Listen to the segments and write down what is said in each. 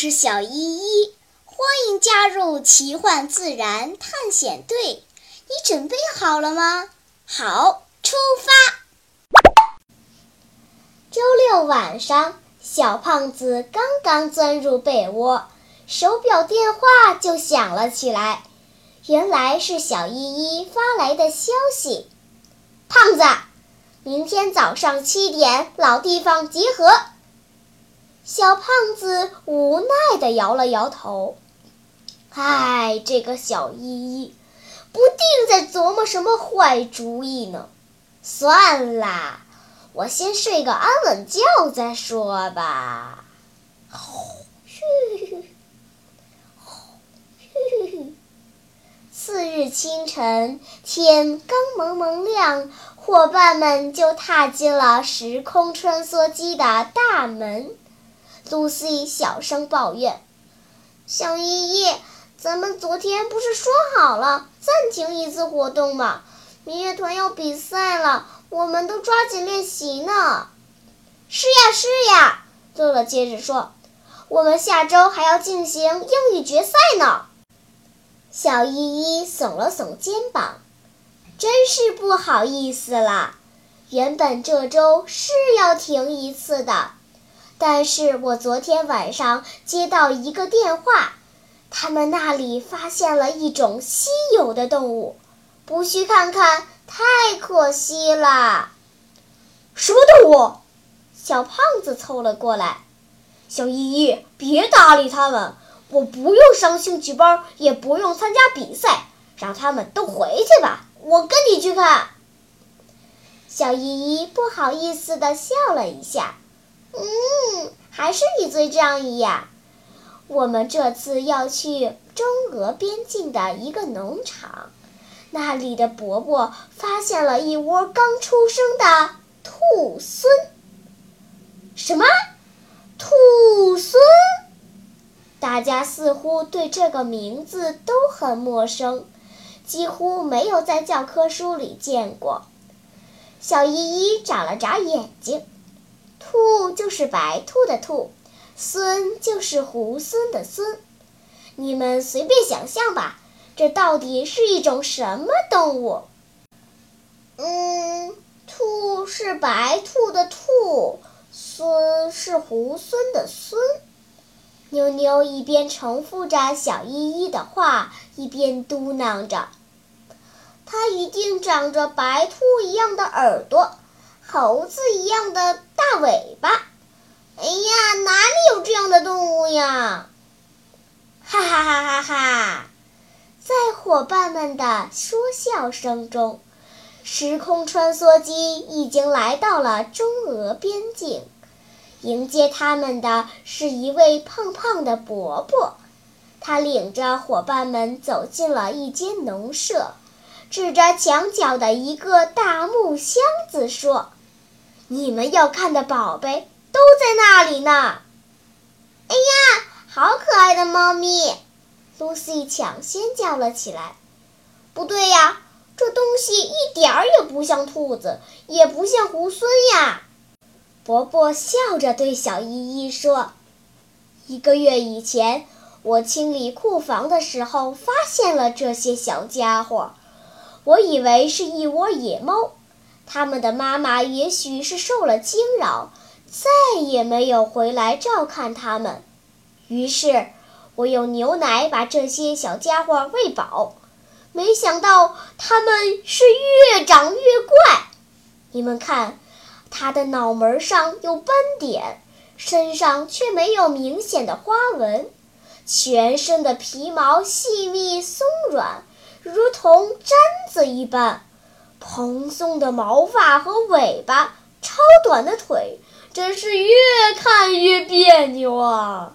是小依依，欢迎加入奇幻自然探险队。你准备好了吗？好，出发。周六晚上，小胖子刚刚钻入被窝，手表电话就响了起来。原来是小依依发来的消息：“胖子，明天早上七点，老地方集合。”小胖子无奈地摇了摇头。唉，这个小依依，不定在琢磨什么坏主意呢。算啦，我先睡个安稳觉再说吧。嘘，嘘。次日清晨，天刚蒙蒙亮，伙伴们就踏进了时空穿梭机的大门。露西小声抱怨：“小依依，咱们昨天不是说好了暂停一次活动吗？民乐团要比赛了，我们都抓紧练习呢。”“是呀，是呀。”乐乐接着说，“我们下周还要进行英语决赛呢。”小依依耸了耸肩膀：“真是不好意思啦，原本这周是要停一次的。”但是我昨天晚上接到一个电话，他们那里发现了一种稀有的动物，不去看看太可惜了。什么动物？小胖子凑了过来。小依依，别搭理他们，我不用上兴趣班，也不用参加比赛，让他们都回去吧。我跟你去看。小依依不好意思地笑了一下。嗯，还是你最仗义呀！我们这次要去中俄边境的一个农场，那里的伯伯发现了一窝刚出生的兔孙。什么？兔孙？大家似乎对这个名字都很陌生，几乎没有在教科书里见过。小依依眨了眨眼睛。兔就是白兔的兔，孙就是猢狲的狲，你们随便想象吧，这到底是一种什么动物？嗯，兔是白兔的兔，孙是猢狲的孙。妞妞一边重复着小依依的话，一边嘟囔着：“它一定长着白兔一样的耳朵。”猴子一样的大尾巴，哎呀，哪里有这样的动物呀？哈哈哈哈哈！在伙伴们的说笑声中，时空穿梭机已经来到了中俄边境。迎接他们的是一位胖胖的伯伯，他领着伙伴们走进了一间农舍，指着墙角的一个大木箱子说。你们要看的宝贝都在那里呢！哎呀，好可爱的猫咪！Lucy 抢先叫了起来。不对呀，这东西一点儿也不像兔子，也不像猢狲呀！伯伯笑着对小依依说：“一个月以前，我清理库房的时候发现了这些小家伙，我以为是一窝野猫。”他们的妈妈也许是受了惊扰，再也没有回来照看他们。于是，我用牛奶把这些小家伙喂饱。没想到，他们是越长越怪。你们看，它的脑门上有斑点，身上却没有明显的花纹，全身的皮毛细密松软，如同毡子一般。蓬松的毛发和尾巴，超短的腿，真是越看越别扭啊！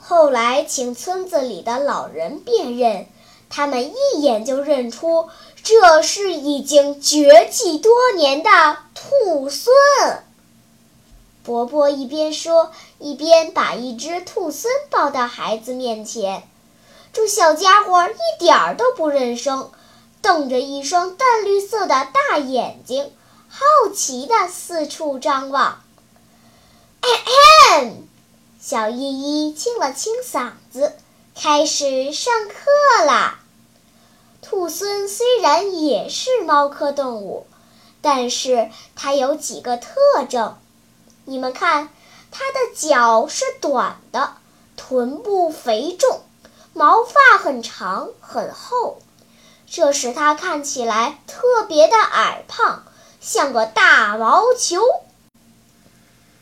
后来请村子里的老人辨认，他们一眼就认出这是已经绝迹多年的兔孙。伯伯一边说，一边把一只兔孙抱到孩子面前。这小家伙一点儿都不认生。瞪着一双淡绿色的大眼睛，好奇地四处张望。咳咳小依依清了清嗓子，开始上课啦。兔狲虽然也是猫科动物，但是它有几个特征。你们看，它的脚是短的，臀部肥重，毛发很长很厚，这使它看起来特别的矮胖，像个大毛球。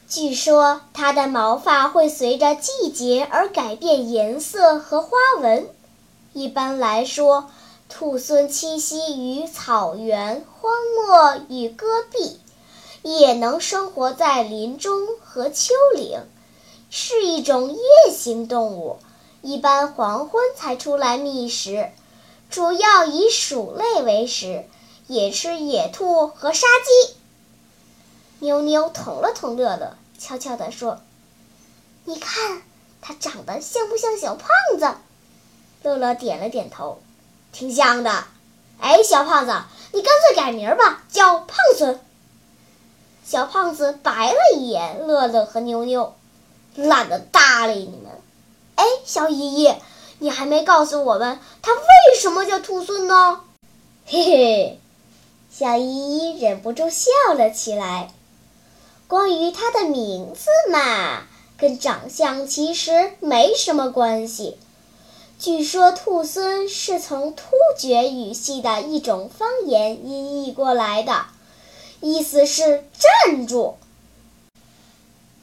据说它的毛发会随着季节而改变颜色和花纹。一般来说，兔狲栖息于草原、荒漠与戈壁，也能生活在林中和丘陵，是一种夜行动物，一般黄昏才出来觅食，主要以鼠类为食，也吃野兔和沙鸡。妞妞捅了捅乐乐，悄悄地说：“你看，它长得像不像小胖子？”乐乐点了点头，挺像的。哎，小胖子，你干脆改名吧，叫胖孙。小胖子白了一眼乐乐和妞妞，懒得搭理你们。哎，小依依，你还没告诉我们它为什么叫兔狲呢？嘿嘿，小依依忍不住笑了起来。关于它的名字嘛，跟长相其实没什么关系。据说兔狲是从突厥语系的一种方言音译过来的，意思是站住。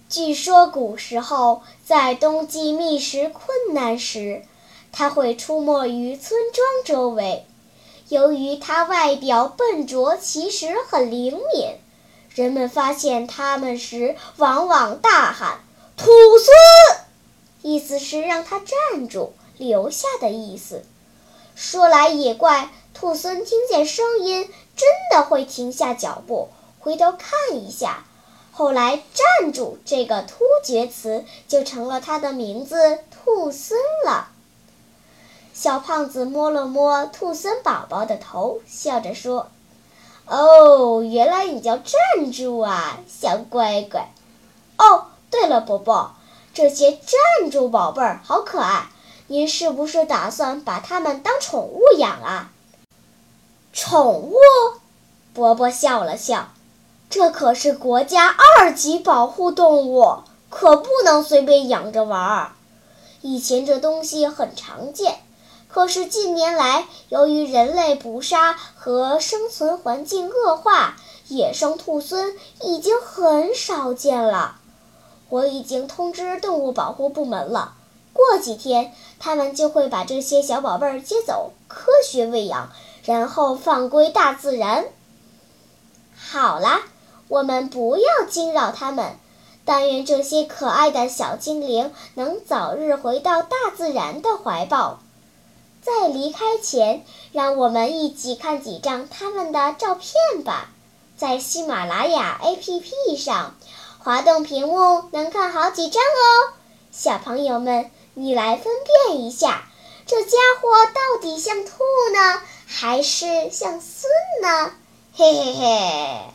据说古时候在冬季觅食困难时，它会出没于村庄周围。由于它外表笨拙，其实很灵敏。人们发现它们时，往往大喊“兔狲”，意思是让它站住、留下的意思。说来也怪，兔狲听见声音，真的会停下脚步，回头看一下。后来，“站住”这个突厥词就成了它的名字“兔狲”了。小胖子摸了摸兔狲宝宝的头，笑着说。哦，原来你叫站住啊，小乖乖。哦，对了，伯伯，这些站住宝贝儿好可爱，您是不是打算把它们当宠物养啊？宠物？伯伯笑了笑，这可是国家二级保护动物，可不能随便养着玩儿。以前这东西很常见。可是近年来，由于人类捕杀和生存环境恶化，野生兔狲已经很少见了。我已经通知动物保护部门了，过几天他们就会把这些小宝贝儿接走，科学喂养，然后放归大自然。好啦，我们不要惊扰他们，但愿这些可爱的小精灵能早日回到大自然的怀抱。在离开前，让我们一起看几张他们的照片吧。在喜马拉雅 APP 上，滑动屏幕能看好几张哦。小朋友们，你来分辨一下，这家伙到底像兔呢，还是像孙呢？嘿嘿嘿。